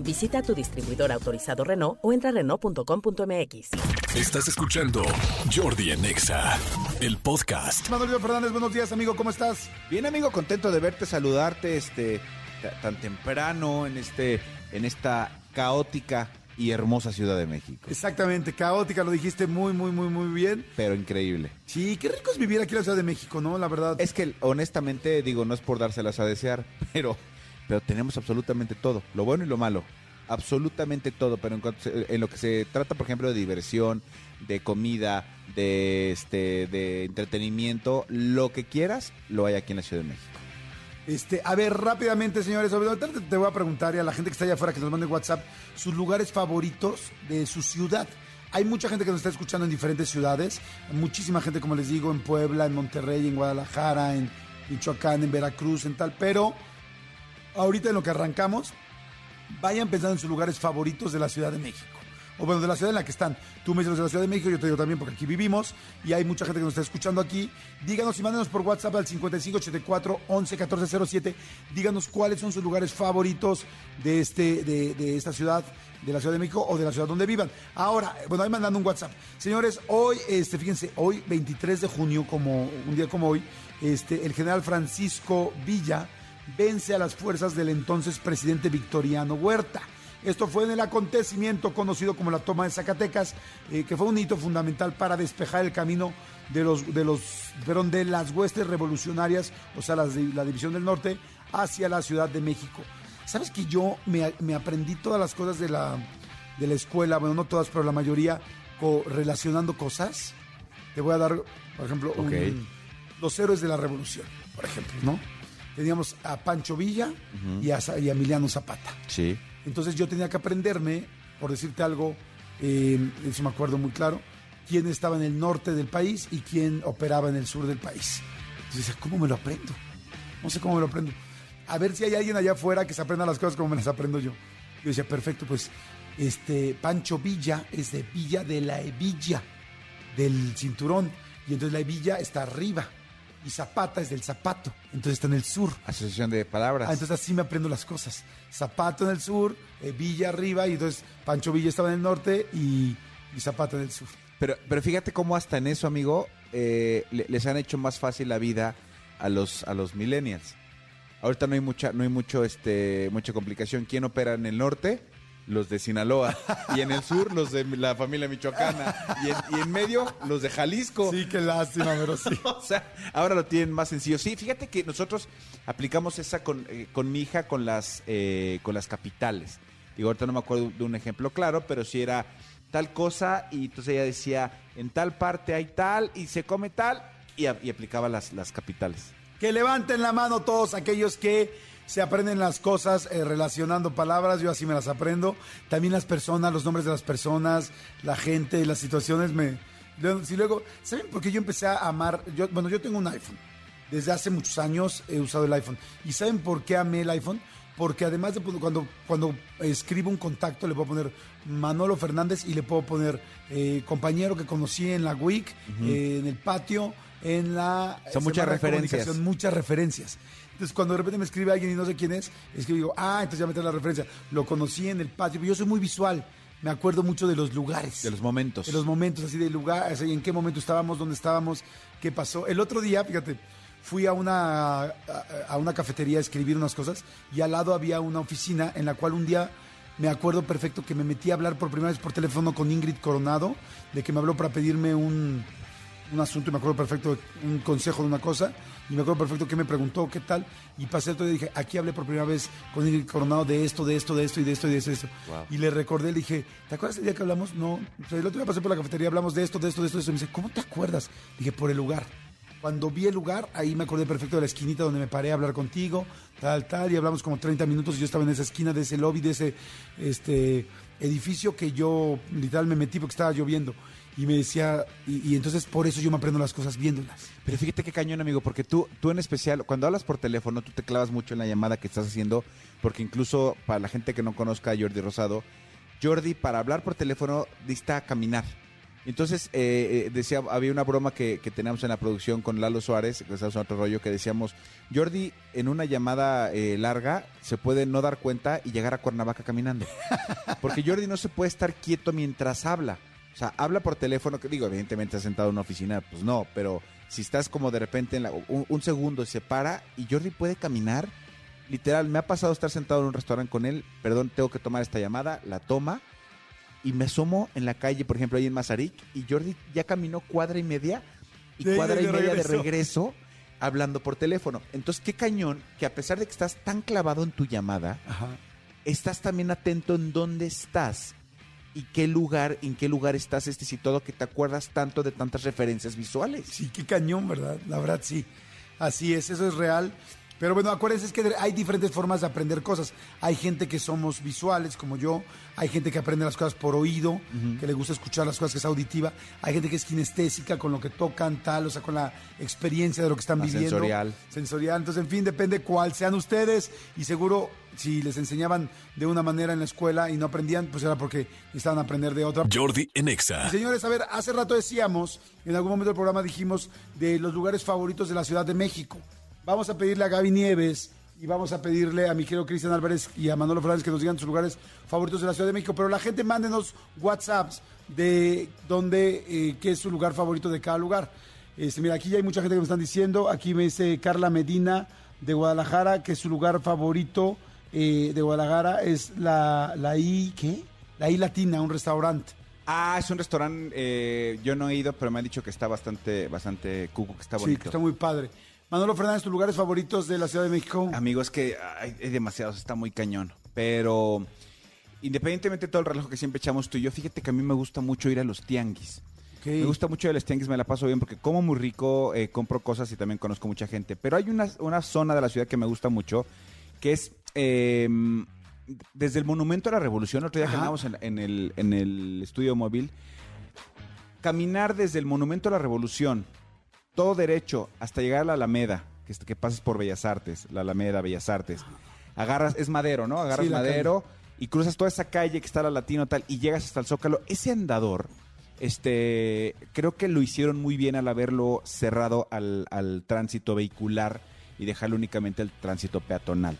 Visita tu distribuidor autorizado Renault o entra a Renault.com.mx. Estás escuchando Jordi en Exa, el podcast. Manolito Fernández, buenos días, amigo, ¿cómo estás? Bien, amigo, contento de verte, saludarte este ta- tan temprano en este en esta caótica y hermosa Ciudad de México. Exactamente, caótica, lo dijiste muy, muy, muy, muy bien. Pero increíble. Sí, qué rico es vivir aquí en la Ciudad de México, ¿no? La verdad. Es que honestamente digo, no es por dárselas a desear, pero pero tenemos absolutamente todo, lo bueno y lo malo. Absolutamente todo, pero en, cuanto en lo que se trata, por ejemplo, de diversión, de comida, de este de entretenimiento, lo que quieras, lo hay aquí en la Ciudad de México. Este, a ver, rápidamente, señores, te voy a preguntar y a la gente que está allá afuera que nos mande WhatsApp sus lugares favoritos de su ciudad. Hay mucha gente que nos está escuchando en diferentes ciudades, muchísima gente, como les digo, en Puebla, en Monterrey, en Guadalajara, en Michoacán, en Veracruz, en tal, pero ahorita en lo que arrancamos, vayan pensando en sus lugares favoritos de la Ciudad de México. O bueno, de la ciudad en la que están. Tú me dices de la Ciudad de México, yo te digo también porque aquí vivimos y hay mucha gente que nos está escuchando aquí. Díganos y mándenos por WhatsApp al 5584 11 1407. Díganos cuáles son sus lugares favoritos de, este, de, de esta ciudad, de la Ciudad de México o de la ciudad donde vivan. Ahora, bueno, ahí mandando un WhatsApp. Señores, hoy, este, fíjense, hoy 23 de junio, como un día como hoy, este, el general Francisco Villa vence a las fuerzas del entonces presidente Victoriano Huerta. Esto fue en el acontecimiento conocido como la toma de Zacatecas, eh, que fue un hito fundamental para despejar el camino de los, de los, perdón, de las huestes revolucionarias, o sea, las de- la división del norte, hacia la Ciudad de México. ¿Sabes que yo me, me aprendí todas las cosas de la, de la escuela, bueno, no todas, pero la mayoría, co- relacionando cosas? Te voy a dar, por ejemplo, un- los héroes de la revolución, por ejemplo, ¿no? Teníamos a Pancho Villa y, a, y a Emiliano Zapata. Sí. Entonces yo tenía que aprenderme, por decirte algo, eh, eso me acuerdo muy claro, quién estaba en el norte del país y quién operaba en el sur del país. Entonces decía, ¿cómo me lo aprendo? No sé cómo me lo aprendo. A ver si hay alguien allá afuera que se aprenda las cosas como me las aprendo yo. Yo decía, perfecto, pues este Pancho Villa es de Villa de la Hebilla, del cinturón. Y entonces la hebilla está arriba. Y Zapata es del zapato. Entonces está en el sur. Asociación de palabras. Ah, entonces así me aprendo las cosas. Zapato en el sur, eh, Villa arriba, y entonces Pancho Villa estaba en el norte y, y Zapata en el sur. Pero, pero fíjate cómo hasta en eso, amigo, eh, le- les han hecho más fácil la vida a los, a los millennials. Ahorita no hay mucha, no hay mucho, este, mucha complicación. ¿Quién opera en el norte? Los de Sinaloa. Y en el sur, los de la familia michoacana. Y en, y en medio, los de Jalisco. Sí, qué lástima, pero sí. O sea, ahora lo tienen más sencillo. Sí, fíjate que nosotros aplicamos esa con, eh, con mi hija con las, eh, con las capitales. Digo, ahorita no me acuerdo de un ejemplo claro, pero sí era tal cosa y entonces ella decía, en tal parte hay tal y se come tal y, a- y aplicaba las, las capitales. Que levanten la mano todos aquellos que se aprenden las cosas eh, relacionando palabras, yo así me las aprendo. También las personas, los nombres de las personas, la gente, las situaciones me... Si luego, ¿saben por qué yo empecé a amar? Yo, bueno, yo tengo un iPhone. Desde hace muchos años he usado el iPhone. ¿Y saben por qué amé el iPhone? Porque además de cuando, cuando escribo un contacto le puedo poner Manolo Fernández y le puedo poner eh, compañero que conocí en la WIC, eh, en el patio, en la... Son muchas referencias. Muchas referencias. Entonces, cuando de repente me escribe alguien y no sé quién es, es que digo, ah, entonces ya meter la referencia. Lo conocí en el patio. Yo soy muy visual. Me acuerdo mucho de los lugares. De los momentos. De los momentos, así de lugar, así, en qué momento estábamos, dónde estábamos, qué pasó. El otro día, fíjate, fui a una, a, a una cafetería a escribir unas cosas y al lado había una oficina en la cual un día me acuerdo perfecto que me metí a hablar por primera vez por teléfono con Ingrid Coronado, de que me habló para pedirme un, un asunto y me acuerdo perfecto un consejo de una cosa y me acuerdo perfecto que me preguntó qué tal y pasé todo y dije aquí hablé por primera vez con Ingrid Coronado de esto, de esto, de esto y de esto y de esto, esto. y le recordé, le dije ¿te acuerdas el día que hablamos? No, o sea, el otro día pasé por la cafetería hablamos de esto, de esto, de esto, de esto y me dice ¿cómo te acuerdas? Dije por el lugar Cuando vi el lugar, ahí me acordé perfecto de la esquinita donde me paré a hablar contigo, tal, tal, y hablamos como 30 minutos y yo estaba en esa esquina de ese lobby, de ese este, edificio que yo literal me metí porque estaba lloviendo. Y me decía, y, y entonces por eso yo me aprendo las cosas viéndolas. Pero fíjate qué cañón, amigo, porque tú, tú en especial, cuando hablas por teléfono, tú te clavas mucho en la llamada que estás haciendo, porque incluso para la gente que no conozca a Jordi Rosado, Jordi para hablar por teléfono dista caminar. Entonces, eh, eh, decía, había una broma que, que teníamos en la producción con Lalo Suárez, que estamos en otro rollo, que decíamos, Jordi en una llamada eh, larga se puede no dar cuenta y llegar a Cuernavaca caminando. Porque Jordi no se puede estar quieto mientras habla. O sea, habla por teléfono, que digo, evidentemente sentado en una oficina, pues no, pero si estás como de repente en la- un, un segundo y se para y Jordi puede caminar, literal, me ha pasado estar sentado en un restaurante con él, perdón, tengo que tomar esta llamada, la toma y me asomo en la calle, por ejemplo, ahí en Mazarik, y Jordi ya caminó cuadra y media y De- cuadra de y media de regreso. regreso hablando por teléfono. Entonces, qué cañón que a pesar de que estás tan clavado en tu llamada, Ajá. estás también atento en dónde estás y qué lugar, en qué lugar estás, este todo, que te acuerdas tanto de tantas referencias visuales. Sí, qué cañón, ¿verdad? La verdad, sí. Así es, eso es real. Pero bueno, acuérdense es que hay diferentes formas de aprender cosas. Hay gente que somos visuales, como yo. Hay gente que aprende las cosas por oído, que le gusta escuchar las cosas, que es auditiva. Hay gente que es kinestésica, con lo que tocan, tal, o sea, con la experiencia de lo que están La viviendo. sensorial. Sensorial. Entonces, en fin, depende cuál sean ustedes. Y seguro, si les enseñaban de una manera en la escuela y no aprendían, pues era porque necesitaban aprender de otra. Jordi en Exa. Y señores, a ver, hace rato decíamos, en algún momento del programa dijimos de los lugares favoritos de la Ciudad de México. Vamos a pedirle a Gaby Nieves y vamos a pedirle a mi querido Cristian Álvarez y a Manolo Fernández que nos digan sus lugares favoritos de la Ciudad de México. Pero la gente mándenos WhatsApps de dónde, eh, qué es su lugar favorito de cada lugar. Este, mira, aquí ya hay mucha gente que me están diciendo. Aquí me dice Carla Medina de Guadalajara que su lugar favorito eh, de Guadalajara es la, la I, ¿qué? La I Latina, un restaurante. Ah, es un restaurante, eh, yo no he ido, pero me han dicho que está bastante, bastante cuco, que está Sí, bonito. que está muy padre. Manolo Fernández, tus lugares favoritos de la Ciudad de México. Amigo, es que hay, hay demasiados, está muy cañón. Pero independientemente de todo el relajo que siempre echamos tú y yo, fíjate que a mí me gusta mucho ir a los tianguis. Me gusta mucho ir a los tianguis, me la paso bien porque como muy rico, eh, compro cosas y también conozco mucha gente. Pero hay una, una zona de la ciudad que me gusta mucho, que es eh, desde el Monumento a la Revolución, otro día que en, en el, en el estudio móvil, caminar desde el Monumento a la Revolución, todo derecho, hasta llegar a la Alameda, que, que pasas por Bellas Artes, la Alameda, Bellas Artes. Agarras, es madero, ¿no? Agarras Sí, madero y cruzas toda esa calle que está la Latino tal y llegas hasta el Zócalo. Ese andador, este, creo que lo hicieron muy bien al haberlo cerrado al, al tránsito vehicular y dejarlo únicamente al tránsito peatonal.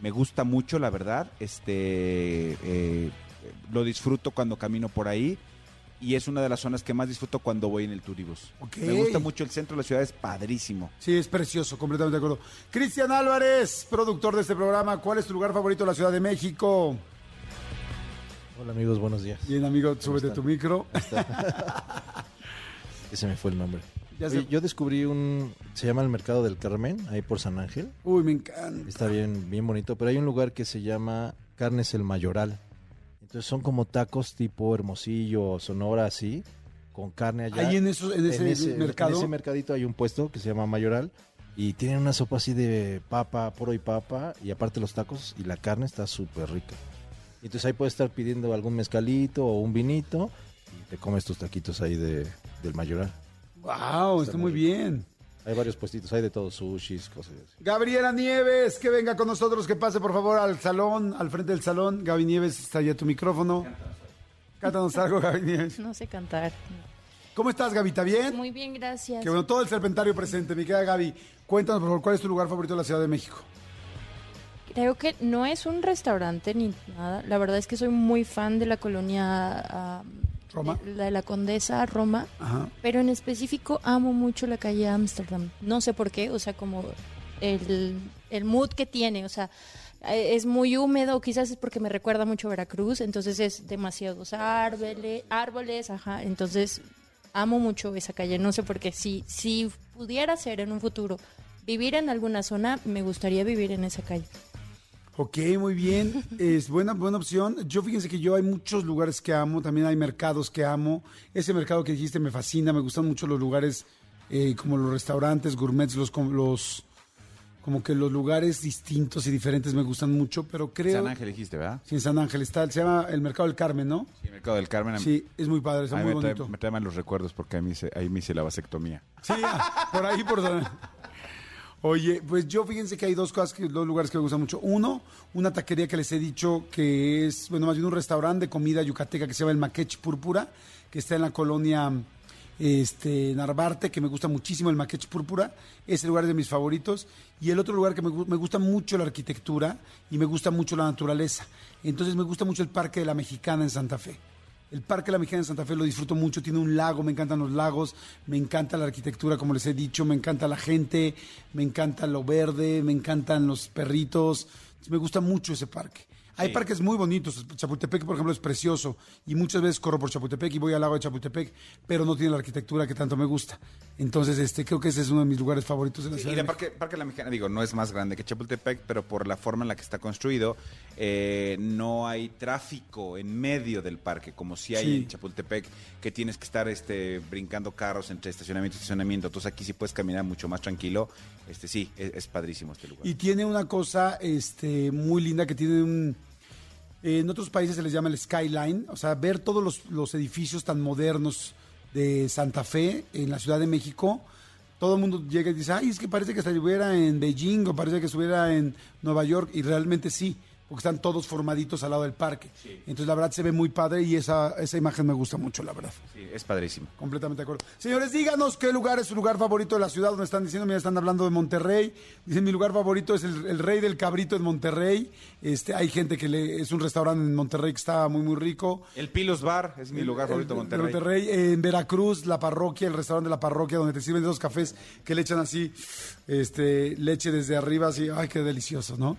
Me gusta mucho, la verdad. Este, eh, lo disfruto cuando camino por ahí y es una de las zonas que más disfruto cuando voy en el turibus. Me gusta mucho el centro de la ciudad, es padrísimo. Sí, es precioso, completamente de acuerdo. Cristian Álvarez, productor de este programa, ¿cuál es tu lugar favorito de la Ciudad de México? Hola amigos, buenos días. Bien, amigo, súbete están? tu micro. Ese me fue el nombre. Ya Oye, yo descubrí un, se llama el Mercado del Carmen, ahí por San Ángel. Uy, me encanta. Está bien, bien bonito, pero hay un lugar que se llama Carnes el Mayoral. Entonces son como tacos tipo Hermosillo, Sonora, así, con carne allá. Ahí en, esos, en ese, mercado. En ese mercadito hay un puesto que se llama Mayoral y tienen una sopa así de papa, poro y papa y aparte los tacos y la carne está súper rica. Entonces ahí puedes estar pidiendo algún mezcalito o un vinito y te comes tus taquitos ahí de, del Mayoral. wow, está muy bien. Hay varios puestitos, hay de todo, sushis, cosas así. Gabriela Nieves, que venga con nosotros, que pase por favor al salón, al frente del salón. Gaby Nieves, está ya tu micrófono. Cántanos algo, Gaby Nieves. No sé cantar. ¿Cómo estás, Gaby? ¿Está bien? Muy bien, gracias. Que bueno, todo el serpentario presente. Mi querida Gaby, cuéntanos, por favor, ¿cuál es tu lugar favorito de la Ciudad de México? Creo que no es un restaurante ni nada. La verdad es que soy muy fan de la colonia Roma. la de la Condesa Roma, Ajá. pero en específico amo mucho la calle Ámsterdam. No sé por qué, o sea, como el, el mood que tiene, o sea, eh, es muy húmedo, quizás es porque me recuerda mucho a Veracruz, entonces es demasiados árboles, árboles, ajá, entonces amo mucho esa calle, no sé por qué, si, si pudiera ser en un futuro vivir en alguna zona, me gustaría vivir en esa calle. Ok, muy bien. Es buena, buena opción. Yo fíjense que yo hay muchos lugares que amo, también hay mercados que amo. Ese mercado que dijiste me fascina, me gustan mucho los lugares eh, como los restaurantes, gourmets, los, los como que los lugares distintos y diferentes me gustan mucho, pero creo... San Ángel dijiste, ¿verdad? Sí, en San Ángel está, se llama el Mercado del Carmen, ¿no? Sí, Mercado del Carmen. Sí, es muy padre, está muy me, trae, bonito. me trae mal los recuerdos porque a mí se, ahí me hice la vasectomía. Sí, ah, por ahí, por San- Oye, pues yo fíjense que hay dos cosas, que, dos lugares que me gustan mucho. Uno, una taquería que les he dicho que es, bueno, más bien un restaurante de comida yucateca que se llama el Maquech Púrpura, que está en la colonia este, Narvarte, que me gusta muchísimo el Maquech Púrpura. Ese lugar es de mis favoritos. Y el otro lugar que me, me gusta mucho la arquitectura y me gusta mucho la naturaleza. Entonces me gusta mucho el Parque de la Mexicana en Santa Fe. El Parque la Mexicana en Santa Fe lo disfruto mucho, tiene un lago, me encantan los lagos, me encanta la arquitectura, como les he dicho, me encanta la gente, me encanta lo verde, me encantan los perritos, me gusta mucho ese parque. Hay parques muy bonitos, Chapultepec, por ejemplo, es precioso y muchas veces corro por Chapultepec y voy al lago de Chapultepec, pero no tiene la arquitectura que tanto me gusta. Entonces, este, creo que ese es uno de mis lugares favoritos de la Sí, ciudad. y de el parque, parque La Mexicana, digo, no es más grande que Chapultepec, pero por la forma en la que está construido, eh, no hay tráfico en medio del parque, como si hay Sí. en Chapultepec, que tienes que estar este, brincando carros entre estacionamiento y estacionamiento. Entonces aquí sí puedes caminar mucho más tranquilo. Este Sí, es, es padrísimo este lugar. Y tiene una cosa este, muy linda que tiene un... en otros países se les llama el skyline, o sea, ver todos los, los edificios tan modernos de Santa Fe en la Ciudad de México. Todo el mundo llega y dice, ay, es que parece que estuviera en Beijing o parece que estuviera en Nueva York. Y realmente sí, porque están todos formaditos al lado del parque. Entonces, la verdad, se ve muy padre y esa, esa imagen me gusta mucho, la verdad. Sí, es padrísimo. Completamente de acuerdo. Señores, díganos qué lugar es su lugar favorito de la ciudad donde están diciendo, mira, están hablando de Monterrey. Dicen, mi lugar favorito es el, el Rey del Cabrito en Monterrey. Este, hay gente que le, es un restaurante en Monterrey que está muy, muy rico. El Pilos Bar es mi lugar favorito de Monterrey. Monterrey, en Veracruz, la parroquia, el restaurante de la parroquia, donde te sirven esos cafés que le echan así, este, leche desde arriba, así, ay, qué delicioso, ¿no?